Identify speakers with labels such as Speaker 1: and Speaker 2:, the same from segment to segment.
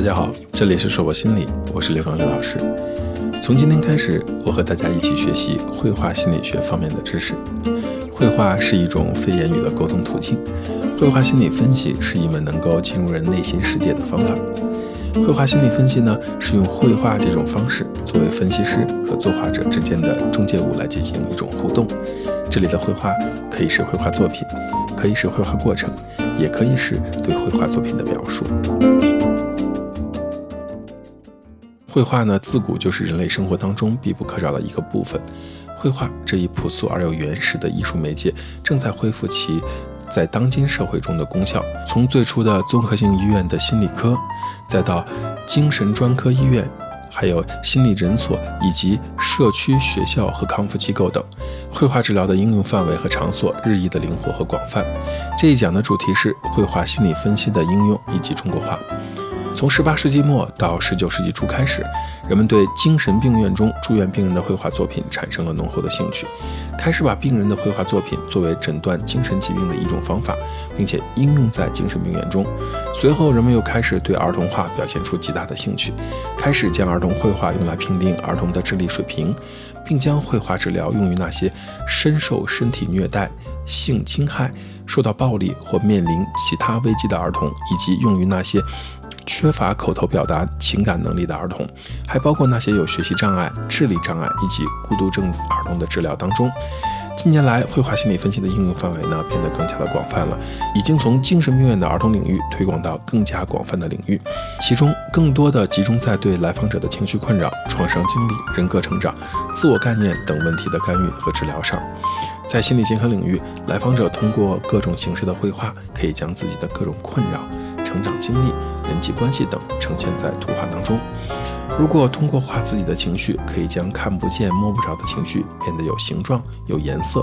Speaker 1: 大家好，这里是硕博心理，我是刘刚刘老师。从今天开始，我和大家一起学习绘画心理学方面的知识。绘画是一种非言语的沟通途径，绘画心理分析是一门能够进入人内心世界的方法。绘画心理分析呢，是用绘画这种方式作为分析师和作画者之间的中介物来进行一种互动。这里的绘画可以是绘画作品，可以是绘画过程，也可以是对绘画作品的描述。绘画呢，自古就是人类生活当中必不可少的一个部分。绘画这一朴素而又原始的艺术媒介，正在恢复其在当今社会中的功效。从最初的综合性医院的心理科，再到精神专科医院，还有心理诊所以及社区学校和康复机构等，绘画治疗的应用范围和场所日益的灵活和广泛。这一讲的主题是绘画心理分析的应用以及中国画。从18世纪末到19世纪初开始，人们对精神病院中住院病人的绘画作品产生了浓厚的兴趣，开始把病人的绘画作品作为诊断精神疾病的一种方法，并且应用在精神病院中。随后，人们又开始对儿童画表现出极大的兴趣，开始将儿童绘画用来评定儿童的智力水平，并将绘画治疗用于那些深受身体虐待、性侵害、受到暴力或面临其他危机的儿童，以及用于那些。缺乏口头表达情感能力的儿童，还包括那些有学习障碍、智力障碍以及孤独症儿童的治疗当中。近年来，绘画心理分析的应用范围呢变得更加的广泛了，已经从精神病院的儿童领域推广到更加广泛的领域，其中更多的集中在对来访者的情绪困扰、创伤经历、人格成长、自我概念等问题的干预和治疗上。在心理健康领域，来访者通过各种形式的绘画，可以将自己的各种困扰。成长经历、人际关系等呈现在图画当中。如果通过画自己的情绪，可以将看不见、摸不着的情绪变得有形状、有颜色；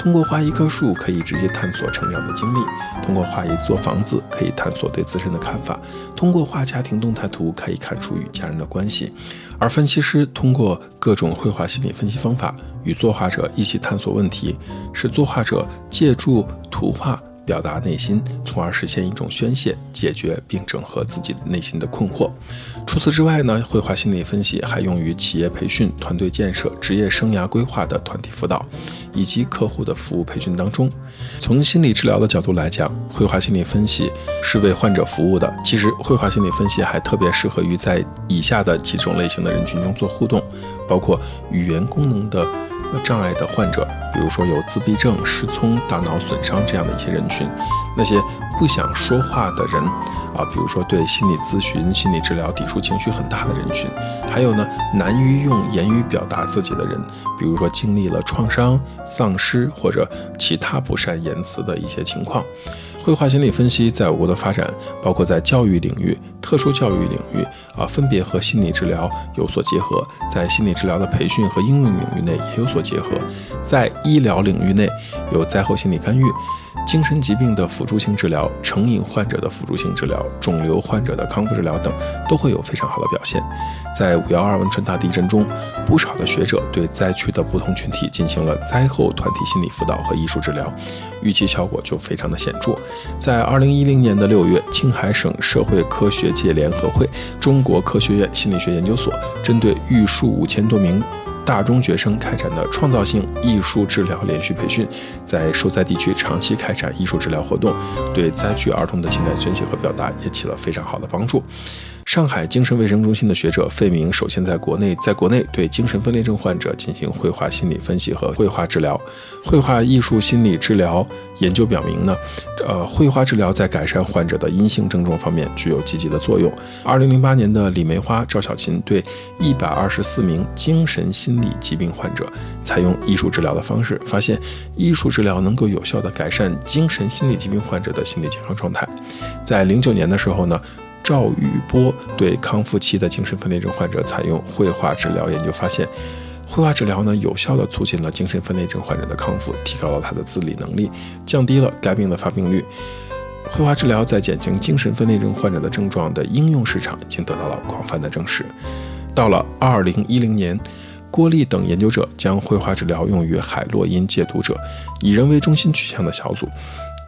Speaker 1: 通过画一棵树，可以直接探索成长的经历；通过画一座房子，可以探索对自身的看法；通过画家庭动态图，可以看出与家人的关系。而分析师通过各种绘画心理分析方法，与作画者一起探索问题，使作画者借助图画。表达内心，从而实现一种宣泄、解决并整合自己内心的困惑。除此之外呢，绘画心理分析还用于企业培训、团队建设、职业生涯规划的团体辅导，以及客户的服务培训当中。从心理治疗的角度来讲，绘画心理分析是为患者服务的。其实，绘画心理分析还特别适合于在以下的几种类型的人群中做互动，包括语言功能的。障碍的患者，比如说有自闭症、失聪、大脑损伤这样的一些人群，那些不想说话的人啊，比如说对心理咨询、心理治疗抵触情绪很大的人群，还有呢难于用言语表达自己的人，比如说经历了创伤、丧失或者其他不善言辞的一些情况。绘画心理分析在我国的发展，包括在教育领域、特殊教育领域啊，分别和心理治疗有所结合；在心理治疗的培训和应用领域内也有所结合；在医疗领域内有灾后心理干预。精神疾病的辅助性治疗、成瘾患者的辅助性治疗、肿瘤患者的康复治疗等，都会有非常好的表现。在五幺二汶川大地震中，不少的学者对灾区的不同群体进行了灾后团体心理辅导和艺术治疗，预期效果就非常的显著。在二零一零年的六月，青海省社会科学界联合会、中国科学院心理学研究所针对玉树五千多名。大中学生开展的创造性艺术治疗连续培训，在受灾地区长期开展艺术治疗活动，对灾区儿童的情感宣泄和表达也起了非常好的帮助。上海精神卫生中心的学者费明首先在国内在国内对精神分裂症患者进行绘画心理分析和绘画治疗。绘画艺术心理治疗研究表明呢，呃，绘画治疗在改善患者的阴性症状方面具有积极的作用。二零零八年的李梅花、赵小琴对一百二十四名精神心理疾病患者采用艺术治疗的方式，发现艺术治疗能够有效地改善精神心理疾病患者的心理健康状态。在零九年的时候呢。赵宇波对康复期的精神分裂症患者采用绘画治疗，研究发现，绘画治疗呢有效地促进了精神分裂症患者的康复，提高了他的自理能力，降低了该病的发病率。绘画治疗在减轻精神分裂症患者的症状的应用市场已经得到了广泛的证实。到了二零一零年，郭丽等研究者将绘画治疗用于海洛因戒毒者，以人为中心取向的小组。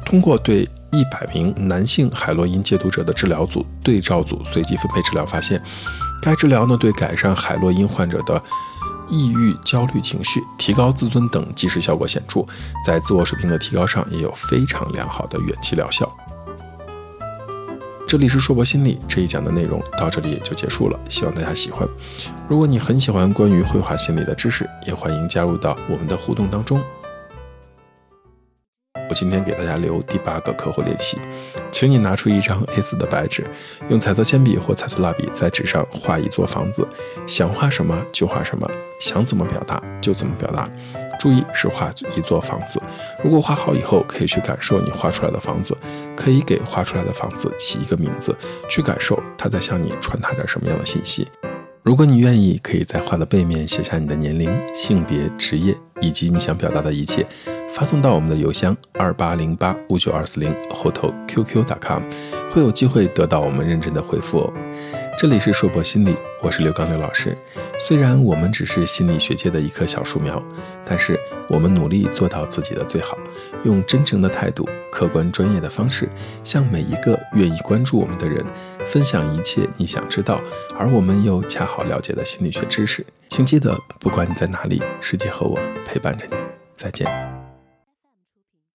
Speaker 1: 通过对一百名男性海洛因戒毒者的治疗组对照组随机分配治疗，发现该治疗呢对改善海洛因患者的抑郁、焦虑情绪、提高自尊等即时效果显著，在自我水平的提高上也有非常良好的远期疗效。这里是硕博心理这一讲的内容到这里也就结束了，希望大家喜欢。如果你很喜欢关于绘画心理的知识，也欢迎加入到我们的互动当中。今天给大家留第八个客户练习，请你拿出一张 A4 的白纸，用彩色铅笔或彩色蜡笔在纸上画一座房子，想画什么就画什么，想怎么表达就怎么表达。注意是画一座房子。如果画好以后，可以去感受你画出来的房子，可以给画出来的房子起一个名字，去感受它在向你传达着什么样的信息。如果你愿意，可以在画的背面写下你的年龄、性别、职业以及你想表达的一切，发送到我们的邮箱二八零八五九二四零后头 qq.com，会有机会得到我们认真的回复哦。这里是硕博心理，我是刘刚刘老师。虽然我们只是心理学界的一棵小树苗，但是我们努力做到自己的最好，用真诚的态度、客观专业的方式，向每一个愿意关注我们的人分享一切你想知道，而我们又恰好了解的心理学知识。请记得，不管你在哪里，世界和我陪伴着你。再见。